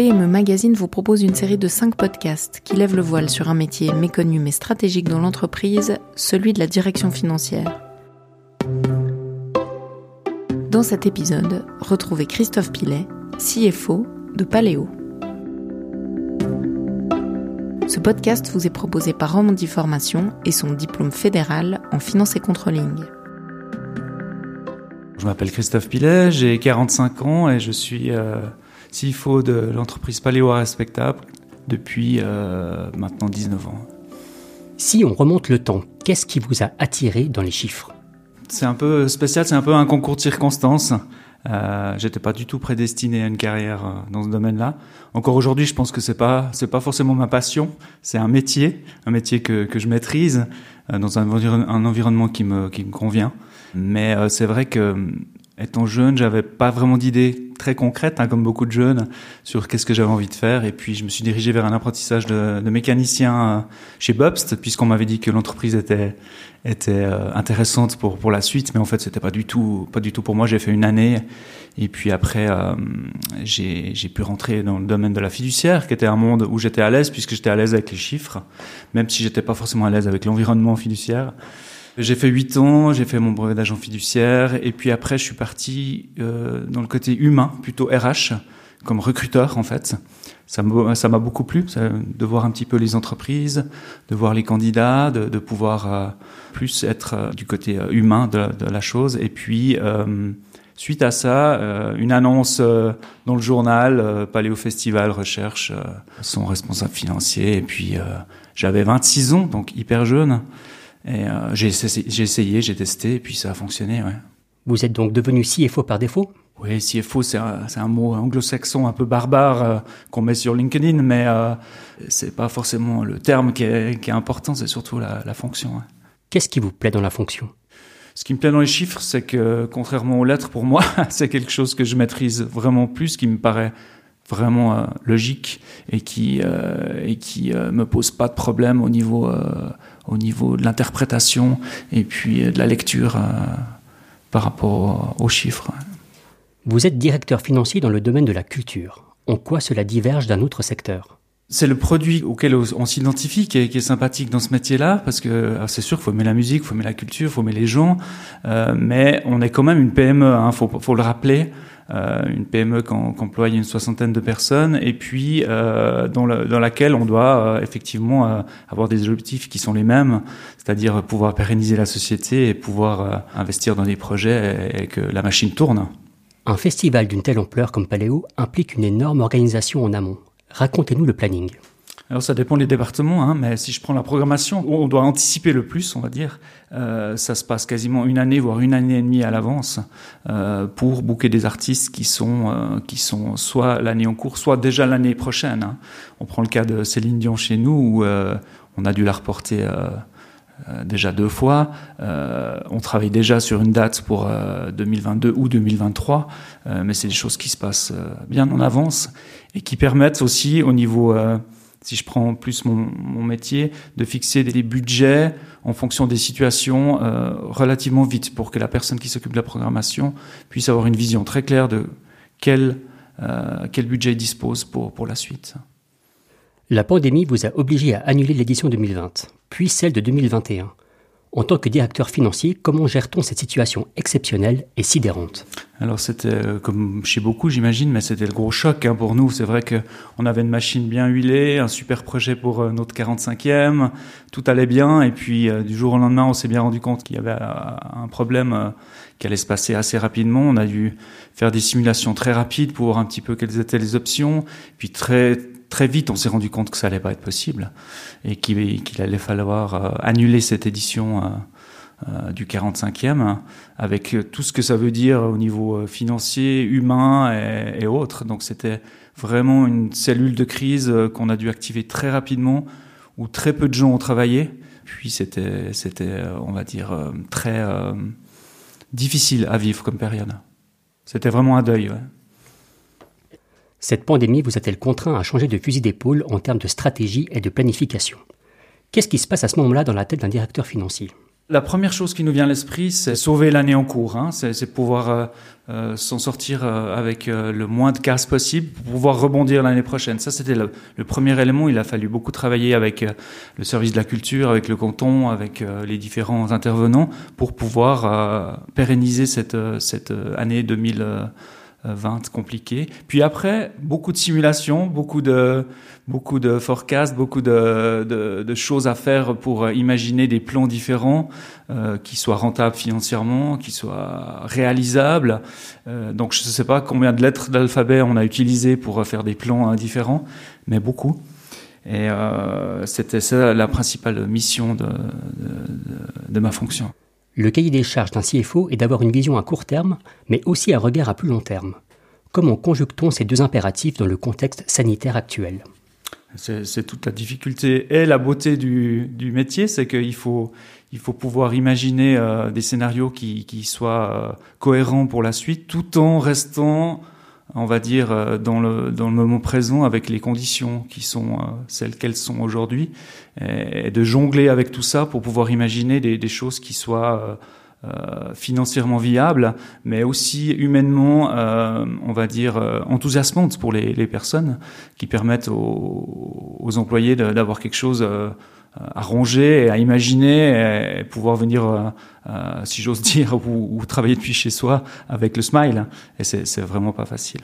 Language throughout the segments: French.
PME Magazine vous propose une série de 5 podcasts qui lèvent le voile sur un métier méconnu mais stratégique dans l'entreprise, celui de la direction financière. Dans cet épisode, retrouvez Christophe Pilet, CFO de Paléo. Ce podcast vous est proposé par Romandie Formation et son diplôme fédéral en finance et controlling. Je m'appelle Christophe Pilet, j'ai 45 ans et je suis euh, CFO de l'entreprise Paléo Respectable depuis euh, maintenant 19 ans. Si on remonte le temps, qu'est-ce qui vous a attiré dans les chiffres? C'est un peu spécial, c'est un peu un concours de circonstances. Euh, J'étais pas du tout prédestiné à une carrière euh, dans ce domaine-là. Encore aujourd'hui, je pense que c'est pas c'est pas forcément ma passion. C'est un métier, un métier que, que je maîtrise euh, dans un, un, environnement qui me qui me convient. Mais euh, c'est vrai que étant jeune, j'avais pas vraiment d'idée très concrète, hein, comme beaucoup de jeunes, sur qu'est-ce que j'avais envie de faire. Et puis, je me suis dirigé vers un apprentissage de, de mécanicien euh, chez Bobst, puisqu'on m'avait dit que l'entreprise était était euh, intéressante pour pour la suite. Mais en fait, c'était pas du tout pas du tout pour moi. J'ai fait une année, et puis après, euh, j'ai j'ai pu rentrer dans le domaine de la fiduciaire, qui était un monde où j'étais à l'aise, puisque j'étais à l'aise avec les chiffres, même si j'étais pas forcément à l'aise avec l'environnement fiduciaire. J'ai fait huit ans, j'ai fait mon brevet d'agent fiduciaire, et puis après, je suis parti euh, dans le côté humain, plutôt RH, comme recruteur en fait. Ça m'a beaucoup plu de voir un petit peu les entreprises, de voir les candidats, de, pouvoir euh, plus être euh, du côté euh, humain de, la chose. Et puis, euh, suite à ça, euh, une annonce dans le journal, Paléo Festival recherche son responsable financier. Et puis, j'avais 26 ans, donc hyper jeune. Et euh, j'ai essayé, j'ai testé, et puis ça a fonctionné. Ouais. Vous êtes donc devenu CFO par défaut? Oui, CFO, c'est un, un, mot anglo-saxon un peu barbare euh, qu'on met sur LinkedIn, mais euh, c'est pas forcément le terme qui est, qui est important, c'est surtout la, la fonction. Ouais. Qu'est-ce qui vous plaît dans la fonction? Ce qui me plaît dans les chiffres, c'est que, contrairement aux lettres, pour moi, c'est quelque chose que je maîtrise vraiment plus, qui me paraît vraiment euh, logique et qui euh, et qui euh, me pose pas de problème au niveau euh, au niveau de l'interprétation et puis de la lecture par rapport aux chiffres. Vous êtes directeur financier dans le domaine de la culture. En quoi cela diverge d'un autre secteur? C'est le produit auquel on s'identifie qui, qui est, sympathique dans ce métier-là, parce que c'est sûr qu'il faut aimer la musique, il faut aimer la culture, il faut aimer les gens, euh, mais on est quand même une PME, hein, faut, le rappeler, euh, une PME qui emploie une soixantaine de personnes, et puis euh, dans, le, dans, laquelle on doit effectivement avoir des objectifs qui sont les mêmes, c'est-à-dire pouvoir pérenniser la société et pouvoir investir dans des projets et, et que la machine tourne. Un festival d'une telle ampleur comme Paléo implique une énorme organisation en amont. Racontez-nous le planning. Alors ça dépend des départements, hein, mais si je prends la programmation, on doit anticiper le plus, on va dire. Euh, ça se passe quasiment une année, voire une année et demie à l'avance, euh, pour booker des artistes qui sont euh, qui sont soit l'année en cours, soit déjà l'année prochaine. Hein. On prend le cas de Céline Dion chez nous, où on a dû la reporter déjà deux fois. On travaille déjà sur une date pour euh, 2022 ou 2023, euh, mais c'est des choses qui se passent bien en avance et qui permettent aussi au niveau, si je prends plus mon, métier, de fixer des budgets en fonction des situations relativement vite pour que la personne qui s'occupe de la programmation puisse avoir une vision très claire de quel, quel budget il dispose pour la suite. La pandémie vous a obligé à annuler l'édition 2020, puis celle de 2021. En tant que directeur financier, comment gère-t-on cette situation exceptionnelle et sidérante? Alors c'était euh, comme chez beaucoup, j'imagine, mais c'était le gros choc hein, pour nous. C'est vrai qu'on avait une machine bien huilée, un super projet pour euh, notre 45e, tout allait bien, et puis euh, du jour au lendemain, on s'est bien rendu compte qu'il y avait un problème qui allait se passer assez rapidement. On a dû faire des simulations très rapides pour voir un petit peu quelles étaient les options, puis très très vite, on s'est rendu compte que ça allait pas être possible et qu'il qu allait falloir euh, annuler cette édition euh, euh, du 45e avec tout ce que ça veut dire au niveau financier, humain et, autres. Donc c'était vraiment une cellule de crise qu'on a dû activer très rapidement où très peu de gens ont travaillé. Puis c'était, c'était, on va dire, très difficile à vivre comme période. C'était vraiment un deuil. Cette pandémie vous a-t-elle contraint à changer de fusil d'épaule en termes de stratégie et de planification? Qu'est-ce qui se passe à ce moment-là dans la tête d'un directeur financier? La première chose qui nous vient à l'esprit, c'est sauver l'année en cours. Hein. C'est pouvoir euh, euh, s'en sortir euh, avec le moins de casse possible pour pouvoir rebondir l'année prochaine. Ça, c'était le, premier élément. Il a fallu beaucoup travailler avec le service de la culture, avec le canton, avec les différents intervenants pour pouvoir pérenniser cette, cette année 2020 20 compliqué. Puis après, beaucoup de simulations, beaucoup de beaucoup de forecasts, beaucoup de, de, de choses à faire pour imaginer des plans différents euh, qui soient rentables financièrement, qui soient réalisables. Euh, donc je ne sais pas combien de lettres d'alphabet on a utilisé pour faire des plans hein, différents, mais beaucoup. Et euh, c'était ça la principale mission de, de, de ma fonction. Le cahier des charges d'un CFO est d'avoir une vision à court terme, mais aussi un regard à plus long terme. Comment conjugue-t-on ces deux impératifs dans le contexte sanitaire actuel? C'est toute la difficulté et la beauté du, métier, c'est qu'il faut, il faut pouvoir imaginer euh, des scénarios qui, soient euh, cohérents pour la suite, tout en restant on va dire, euh, dans le, dans le moment présent avec les conditions qui sont euh, celles qu'elles sont aujourd'hui, et, de jongler avec tout ça pour pouvoir imaginer des, des choses qui soient euh, financièrement viables, mais aussi humainement, on va dire, enthousiasmantes pour les, personnes, qui permettent aux, employés d'avoir quelque chose à ronger et à imaginer et pouvoir venir, euh, euh, si j'ose dire, ou, travailler depuis chez soi avec le smile. Et c'est vraiment pas facile.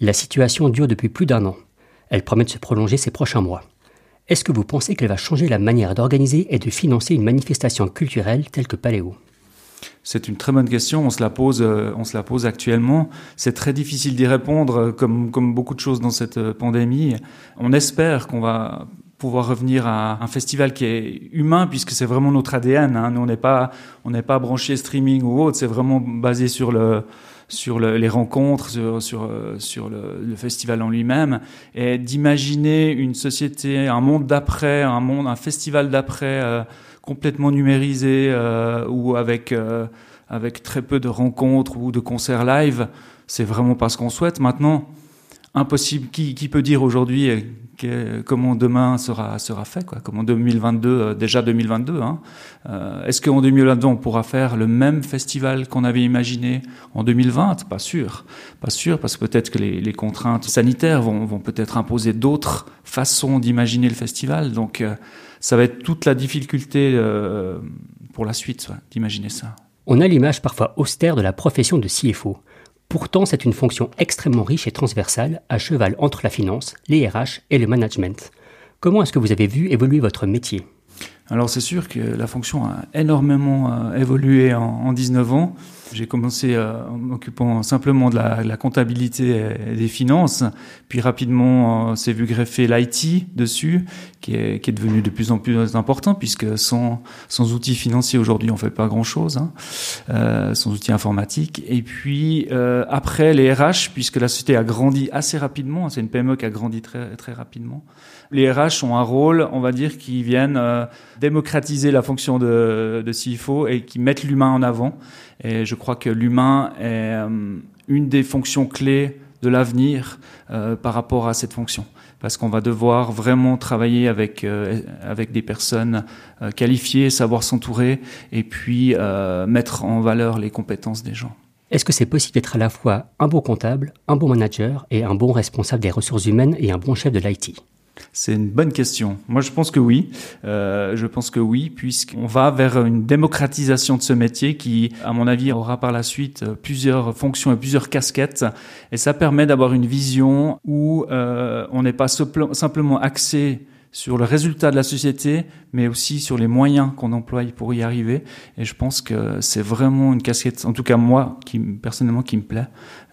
La situation dure depuis plus d'un an. Elle promet de se prolonger ces prochains mois. Est-ce que vous pensez qu'elle va changer la manière d'organiser et de financer une manifestation culturelle telle que Paléo? C'est une très bonne question. On se la pose, euh, on se la pose actuellement. C'est très difficile d'y répondre, comme, comme beaucoup de choses dans cette pandémie. On espère qu'on va pouvoir revenir à un festival qui est humain puisque c'est vraiment notre ADN. Hein. Nous, on n'est pas, on n'est pas branché streaming ou autre. C'est vraiment basé sur le, sur les rencontres, sur, sur, sur le, festival en lui-même, et d'imaginer une société, un monde d'après, un monde, un festival d'après euh, complètement numérisé euh, ou avec euh, avec très peu de rencontres ou de concerts live, c'est vraiment pas ce qu'on souhaite. Maintenant, impossible. Qui, peut dire aujourd'hui comment demain sera sera fait quoi? Comment 2022 euh, déjà 2022 hein? Euh, Est-ce qu'en 2022 on pourra faire le même festival qu'on avait imaginé en 2020 Pas sûr, pas sûr parce que peut-être que les, contraintes sanitaires vont, vont peut-être imposer d'autres façons d'imaginer le festival. Donc euh, ça va être toute la difficulté euh, pour la suite d'imaginer ça. On a l'image parfois austère de la profession de CFO. Pourtant, c'est une fonction extrêmement riche et transversale, à cheval entre la finance, les RH et le management. Comment est-ce que vous avez vu évoluer votre métier? Alors c'est sûr que la fonction a énormément euh, évolué en, en 19 ans. J'ai commencé euh, en m'occupant simplement de la, la, comptabilité et des finances, puis rapidement on s'est vu greffer l'IT dessus, qui est, qui est devenu de plus en plus important, puisque sans, sans outils financiers aujourd'hui on fait pas grand-chose, hein, euh, sans outils informatiques. Et puis euh, après les RH, puisque la société a grandi assez rapidement, c'est une PME qui a grandi très, très rapidement, les RH ont un rôle, on va dire, qui viennent euh, démocratiser la fonction de, de CFO et qui mettent l'humain en avant. Et je crois que l'humain est euh, une des fonctions clés de l'avenir euh, par rapport à cette fonction. Parce qu'on va devoir vraiment travailler avec, avec des personnes qualifiées, savoir s'entourer et puis mettre en valeur les compétences des gens. Est-ce que c'est possible d'être à la fois un bon comptable, un bon manager et un bon responsable des ressources humaines et un bon chef de l'IT c'est une bonne question. Moi, je pense que oui. Euh, je pense que oui, puisqu'on va vers une démocratisation de ce métier qui, à mon avis, aura par la suite plusieurs fonctions et plusieurs casquettes. Et ça permet d'avoir une vision où euh, on n'est pas simplement axé sur le résultat de la société, mais aussi sur les moyens qu'on emploie pour y arriver. Et je pense que c'est vraiment une casquette, en tout cas moi, qui personnellement, qui me plaît,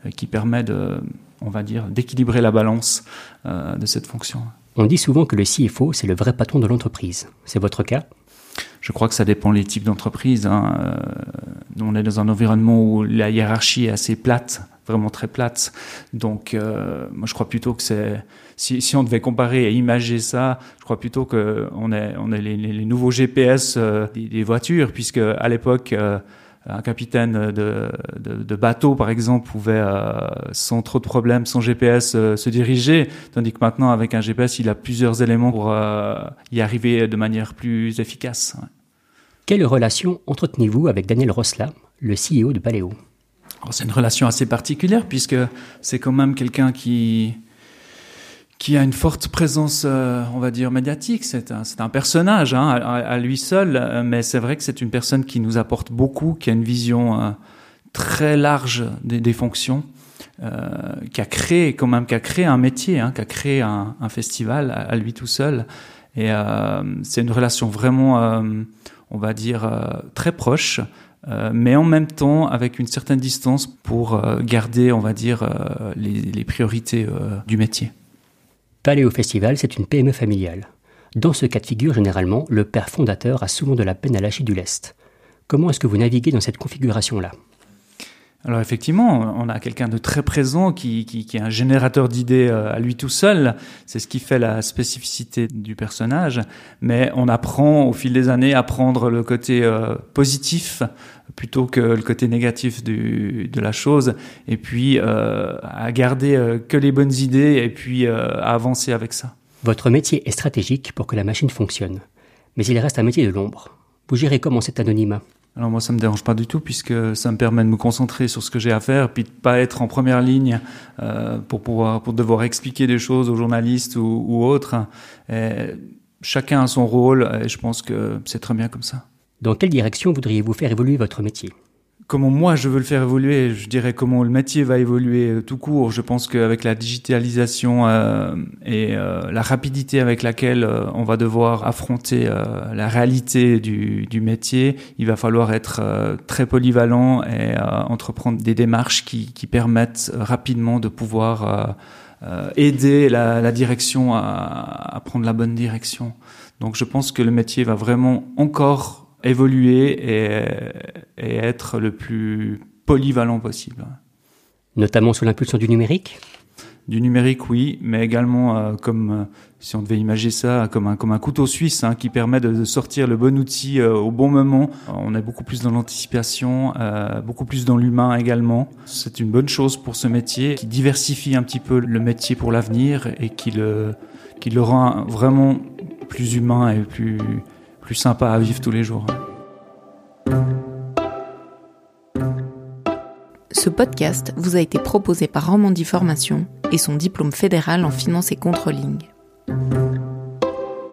euh, qui permet de, on va dire, d'équilibrer la balance euh, de cette fonction. On dit souvent que le CFO, c'est le vrai patron de l'entreprise. C'est votre cas? Je crois que ça dépend des types d'entreprises. Hein. Euh, on est dans un environnement où la hiérarchie est assez plate, vraiment très plate. Donc, euh, moi, je crois plutôt que c'est si, on devait comparer et imager ça, je crois plutôt que on est on est les, les nouveaux GPS euh, des, voitures, puisque à l'époque un capitaine de, de, de, bateau, par exemple, pouvait euh, sans trop de problèmes, sans GPS, euh, se diriger, tandis que maintenant, avec un GPS, il a plusieurs éléments pour euh, y arriver de manière plus efficace. Quelle relation entretenez-vous avec Daniel Rosla, le CEO de Paléo? C'est une relation assez particulière puisque c'est quand même quelqu'un qui, qui a une forte présence, euh, on va dire, médiatique. C'est un, personnage hein, à, lui seul, euh, mais c'est vrai que c'est une personne qui nous apporte beaucoup, qui a une vision euh, très large des, fonctions, qui a créé quand même, qui a créé un métier, hein, qui a créé un, festival à, lui tout seul. Et c'est une relation vraiment, on va dire, très proche. mais en même temps avec une certaine distance pour garder, on va dire, les priorités du métier. Paléo Festival, c'est une PME familiale. Dans ce cas de figure, généralement, le père fondateur a souvent de la peine à lâcher du lest. Comment est-ce que vous naviguez dans cette configuration-là? Alors effectivement, on a quelqu'un de très présent qui, est un générateur d'idées euh, à lui tout seul. C'est ce qui fait la spécificité du personnage. Mais on apprend au fil des années à prendre le côté euh, positif plutôt que le côté négatif de la chose, et puis euh, à garder que les bonnes idées et puis à avancer avec ça. Votre métier est stratégique pour que la machine fonctionne, mais il reste un métier de l'ombre. Vous gérez comment cet anonymat? Alors moi, ça me dérange pas du tout puisque ça me permet de me concentrer sur ce que j'ai à faire, puis de pas être en première ligne euh, pour pouvoir, devoir expliquer des choses aux journalistes ou, autres. Chacun a son rôle et je pense que c'est très bien comme ça. Dans quelle direction voudriez-vous faire évoluer votre métier? Comment moi je veux le faire évoluer, je dirais comment le métier va évoluer euh, tout court. Je pense qu'avec la digitalisation euh, et euh, la rapidité avec laquelle on va devoir affronter la réalité du, métier, il va falloir être très polyvalent et entreprendre des démarches qui, permettent rapidement de pouvoir aider la, direction à prendre la bonne direction. Donc je pense que le métier va vraiment encore évoluer et, et, être le plus polyvalent possible. Notamment sous l'impulsion du numérique? Du numérique, oui, mais également euh, comme, euh, si on devait imaginer ça, comme un, comme un couteau suisse hein, qui permet de, de, sortir le bon outil euh, au bon moment. On est beaucoup plus dans l'anticipation, beaucoup plus dans l'humain également. C'est une bonne chose pour ce métier qui diversifie un petit peu le métier pour l'avenir et qui le, qui le rend vraiment plus humain et plus, plus sympa à vivre tous les jours. Ce podcast vous a été proposé par Romandie Formation et son diplôme fédéral en finance et controlling.